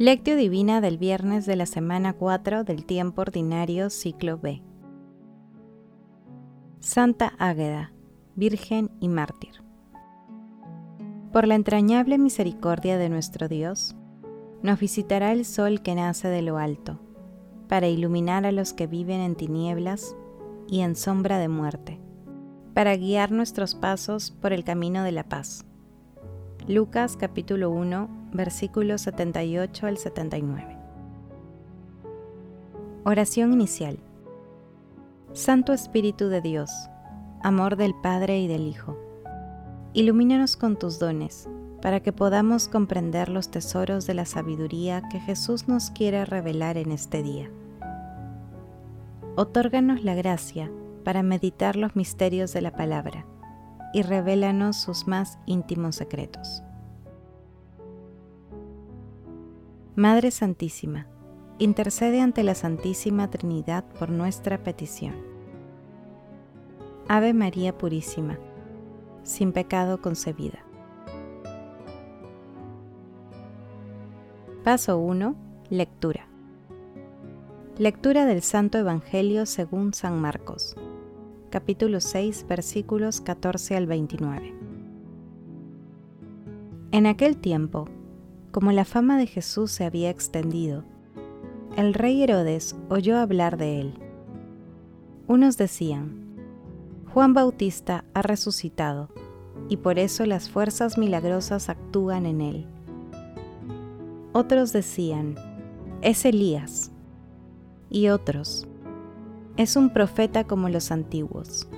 Lectio Divina del viernes de la semana 4 del tiempo ordinario ciclo B. Santa Águeda, Virgen y Mártir. Por la entrañable misericordia de nuestro Dios, nos visitará el sol que nace de lo alto, para iluminar a los que viven en tinieblas y en sombra de muerte, para guiar nuestros pasos por el camino de la paz. Lucas capítulo 1 versículos 78 al 79. Oración inicial. Santo Espíritu de Dios, amor del Padre y del Hijo, ilumínanos con tus dones para que podamos comprender los tesoros de la sabiduría que Jesús nos quiere revelar en este día. Otórganos la gracia para meditar los misterios de la palabra y revélanos sus más íntimos secretos. Madre Santísima, intercede ante la Santísima Trinidad por nuestra petición. Ave María Purísima, sin pecado concebida. Paso 1. Lectura. Lectura del Santo Evangelio según San Marcos, capítulo 6, versículos 14 al 29. En aquel tiempo, como la fama de Jesús se había extendido, el rey Herodes oyó hablar de él. Unos decían, Juan Bautista ha resucitado, y por eso las fuerzas milagrosas actúan en él. Otros decían, es Elías. Y otros, es un profeta como los antiguos.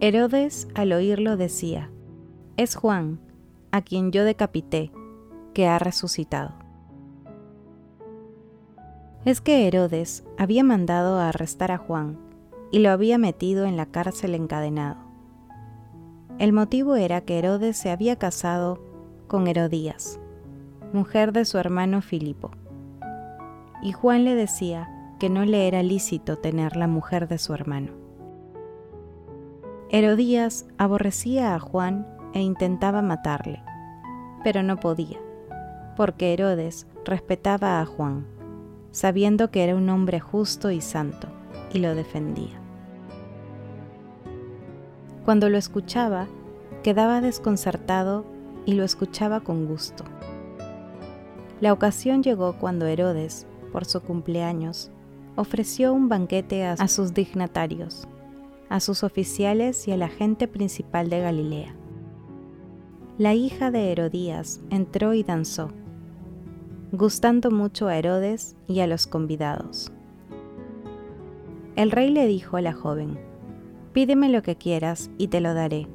Herodes al oírlo decía, es Juan, a quien yo decapité que ha resucitado. Es que Herodes había mandado a arrestar a Juan y lo había metido en la cárcel encadenado. El motivo era que Herodes se había casado con Herodías, mujer de su hermano Filipo, y Juan le decía que no le era lícito tener la mujer de su hermano. Herodías aborrecía a Juan e intentaba matarle, pero no podía porque Herodes respetaba a Juan, sabiendo que era un hombre justo y santo, y lo defendía. Cuando lo escuchaba, quedaba desconcertado y lo escuchaba con gusto. La ocasión llegó cuando Herodes, por su cumpleaños, ofreció un banquete a, sus dignatarios, a sus oficiales y a la gente principal de Galilea. La hija de Herodías entró y danzó, gustando mucho a Herodes y a los convidados. El rey le dijo a la joven, Pídeme lo que quieras y te lo daré.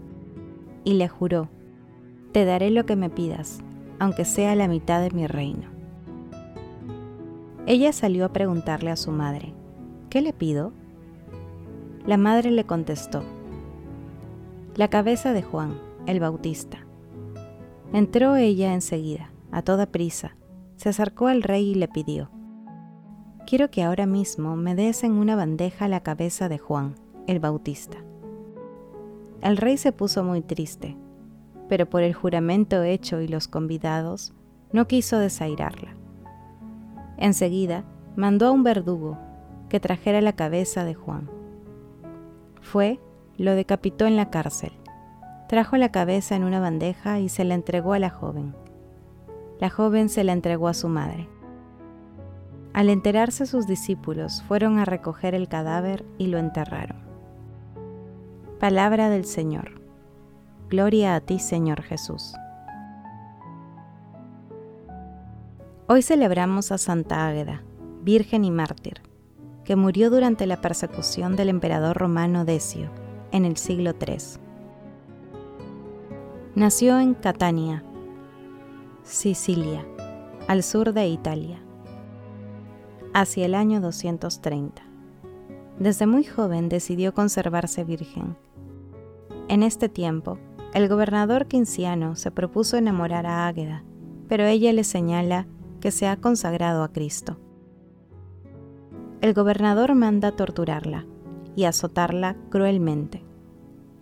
Y le juró, Te daré lo que me pidas, aunque sea la mitad de mi reino. Ella salió a preguntarle a su madre, ¿qué le pido? La madre le contestó, la cabeza de Juan, el Bautista. Entró ella enseguida, a toda prisa, se acercó al rey y le pidió, Quiero que ahora mismo me des en una bandeja la cabeza de Juan, el Bautista. El rey se puso muy triste, pero por el juramento hecho y los convidados, no quiso desairarla. Enseguida mandó a un verdugo que trajera la cabeza de Juan. Fue, lo decapitó en la cárcel, trajo la cabeza en una bandeja y se la entregó a la joven la joven se la entregó a su madre. Al enterarse sus discípulos fueron a recoger el cadáver y lo enterraron. Palabra del Señor. Gloria a ti, Señor Jesús. Hoy celebramos a Santa Águeda, Virgen y Mártir, que murió durante la persecución del emperador romano Decio en el siglo III. Nació en Catania, Sicilia, al sur de Italia, hacia el año 230. Desde muy joven decidió conservarse virgen. En este tiempo, el gobernador quinciano se propuso enamorar a Águeda, pero ella le señala que se ha consagrado a Cristo. El gobernador manda torturarla y azotarla cruelmente.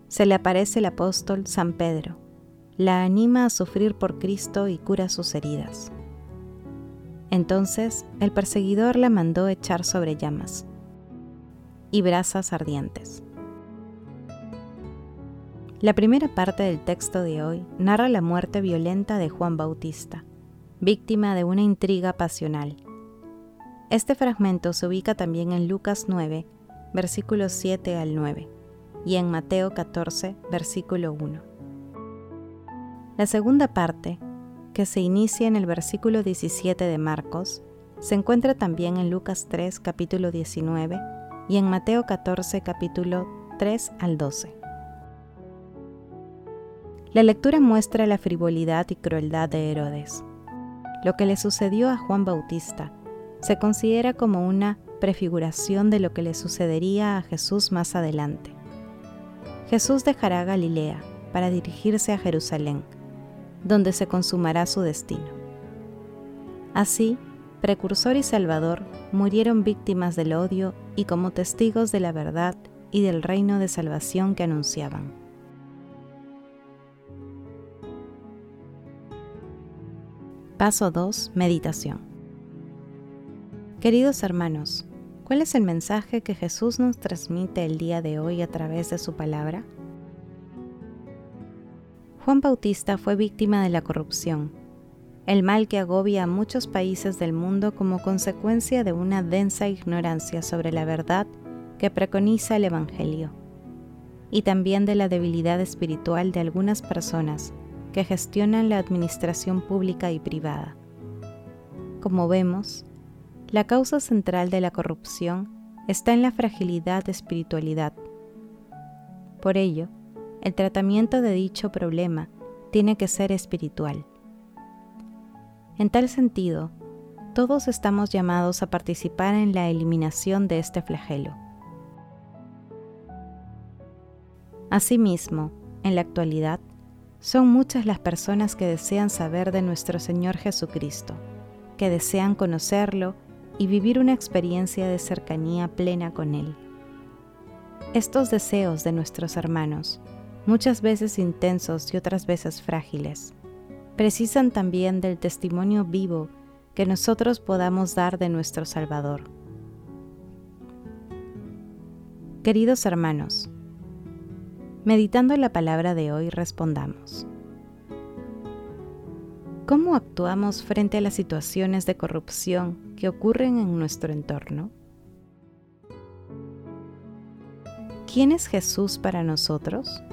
Se le aparece el apóstol San Pedro, la anima a sufrir por Cristo y cura sus heridas. Entonces el perseguidor la mandó echar sobre llamas y brasas ardientes. La primera parte del texto de hoy narra la muerte violenta de Juan Bautista, víctima de una intriga pasional. Este fragmento se ubica también en Lucas 9, versículos 7 al 9, y en Mateo 14, versículo 1. La segunda parte, que se inicia en el versículo 17 de Marcos, se encuentra también en Lucas 3, capítulo 19, y en Mateo 14, capítulo 3 al 12. La lectura muestra la frivolidad y crueldad de Herodes. Lo que le sucedió a Juan Bautista se considera como una prefiguración de lo que le sucedería a Jesús más adelante. Jesús dejará Galilea para dirigirse a Jerusalén, donde se consumará su destino. Así, precursor y salvador murieron víctimas del odio y como testigos de la verdad y del reino de salvación que anunciaban. Paso 2. Meditación. Queridos hermanos, ¿cuál es el mensaje que Jesús nos transmite el día de hoy a través de su palabra? Juan Bautista fue víctima de la corrupción, el mal que agobia a muchos países del mundo como consecuencia de una densa ignorancia sobre la verdad que preconiza el Evangelio, y también de la debilidad espiritual de algunas personas que gestionan la administración pública y privada. Como vemos, la causa central de la corrupción está en la fragilidad de espiritualidad. Por ello, el tratamiento de dicho problema tiene que ser espiritual. En tal sentido, todos estamos llamados a participar en la eliminación de este flagelo. Asimismo, en la actualidad, son muchas las personas que desean saber de nuestro Señor Jesucristo, que desean conocerlo y vivir una experiencia de cercanía plena con Él. Estos deseos de nuestros hermanos muchas veces intensos y otras veces frágiles. Precisan también del testimonio vivo que nosotros podamos dar de nuestro Salvador. Queridos hermanos, meditando la palabra de hoy respondamos. ¿Cómo actuamos frente a las situaciones de corrupción que ocurren en nuestro entorno? ¿Quién es Jesús para nosotros?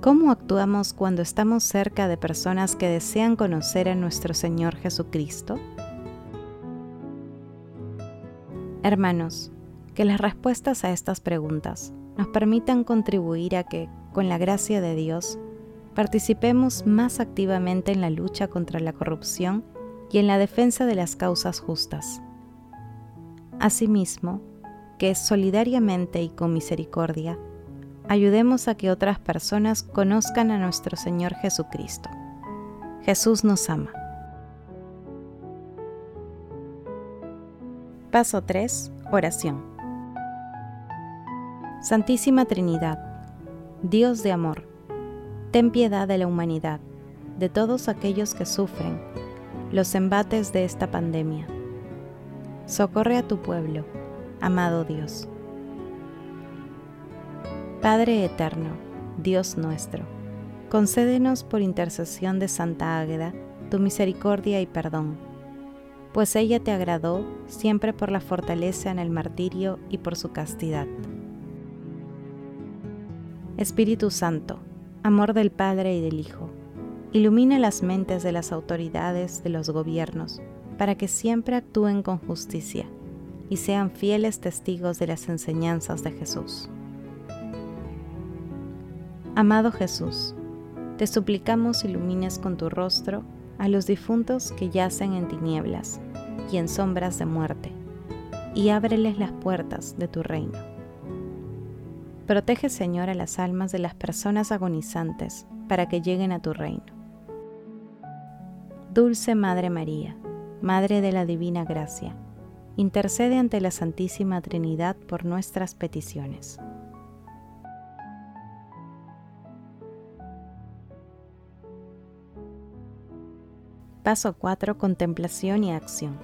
¿Cómo actuamos cuando estamos cerca de personas que desean conocer a nuestro Señor Jesucristo? Hermanos, que las respuestas a estas preguntas nos permitan contribuir a que, con la gracia de Dios, participemos más activamente en la lucha contra la corrupción y en la defensa de las causas justas. Asimismo, que solidariamente y con misericordia ayudemos a que otras personas conozcan a nuestro Señor Jesucristo. Jesús nos ama. Paso 3. Oración. Santísima Trinidad, Dios de amor, ten piedad de la humanidad, de todos aquellos que sufren los embates de esta pandemia. Socorre a tu pueblo, amado Dios. Padre eterno, Dios nuestro, concédenos por intercesión de Santa Águeda tu misericordia y perdón, pues ella te agradó siempre por la fortaleza en el martirio y por su castidad. Espíritu Santo, amor del Padre y del Hijo, ilumina las mentes de las autoridades de los gobiernos para que siempre actúen con justicia y sean fieles testigos de las enseñanzas de Jesús. Amado Jesús, te suplicamos ilumines con tu rostro a los difuntos que yacen en tinieblas y en sombras de muerte, y ábreles las puertas de tu reino. Protege, Señor, a las almas de las personas agonizantes para que lleguen a tu reino. Dulce Madre María, Madre de la Divina Gracia, intercede ante la Santísima Trinidad por nuestras peticiones. Paso 4. Contemplación y acción.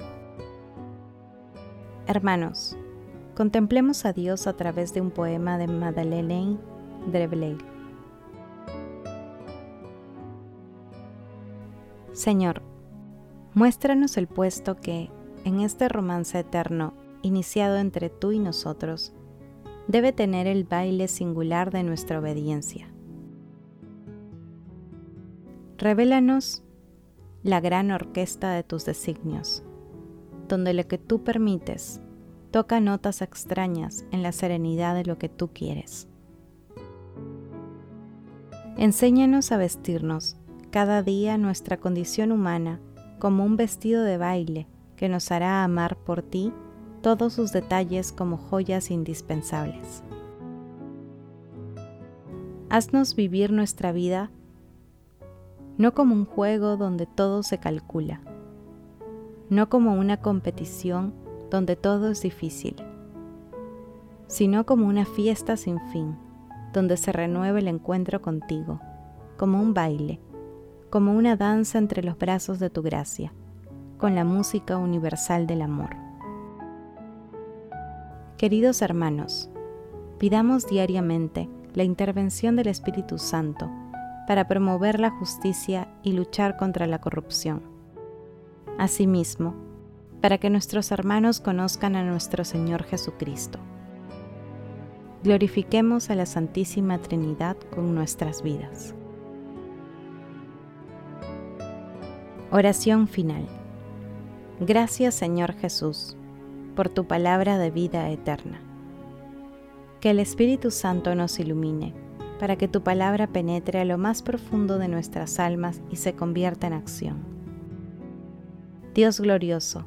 Hermanos, contemplemos a Dios a través de un poema de Madeleine Drebley. Señor, muéstranos el puesto que, en este romance eterno iniciado entre tú y nosotros, debe tener el baile singular de nuestra obediencia. Revélanos la gran orquesta de tus designios, donde lo que tú permites toca notas extrañas en la serenidad de lo que tú quieres. Enséñanos a vestirnos cada día nuestra condición humana como un vestido de baile que nos hará amar por ti todos sus detalles como joyas indispensables. Haznos vivir nuestra vida no como un juego donde todo se calcula, no como una competición donde todo es difícil, sino como una fiesta sin fin, donde se renueva el encuentro contigo, como un baile, como una danza entre los brazos de tu gracia, con la música universal del amor. Queridos hermanos, pidamos diariamente la intervención del Espíritu Santo para promover la justicia y luchar contra la corrupción. Asimismo, para que nuestros hermanos conozcan a nuestro Señor Jesucristo. Glorifiquemos a la Santísima Trinidad con nuestras vidas. Oración final. Gracias Señor Jesús por tu palabra de vida eterna. Que el Espíritu Santo nos ilumine para que tu palabra penetre a lo más profundo de nuestras almas y se convierta en acción. Dios glorioso,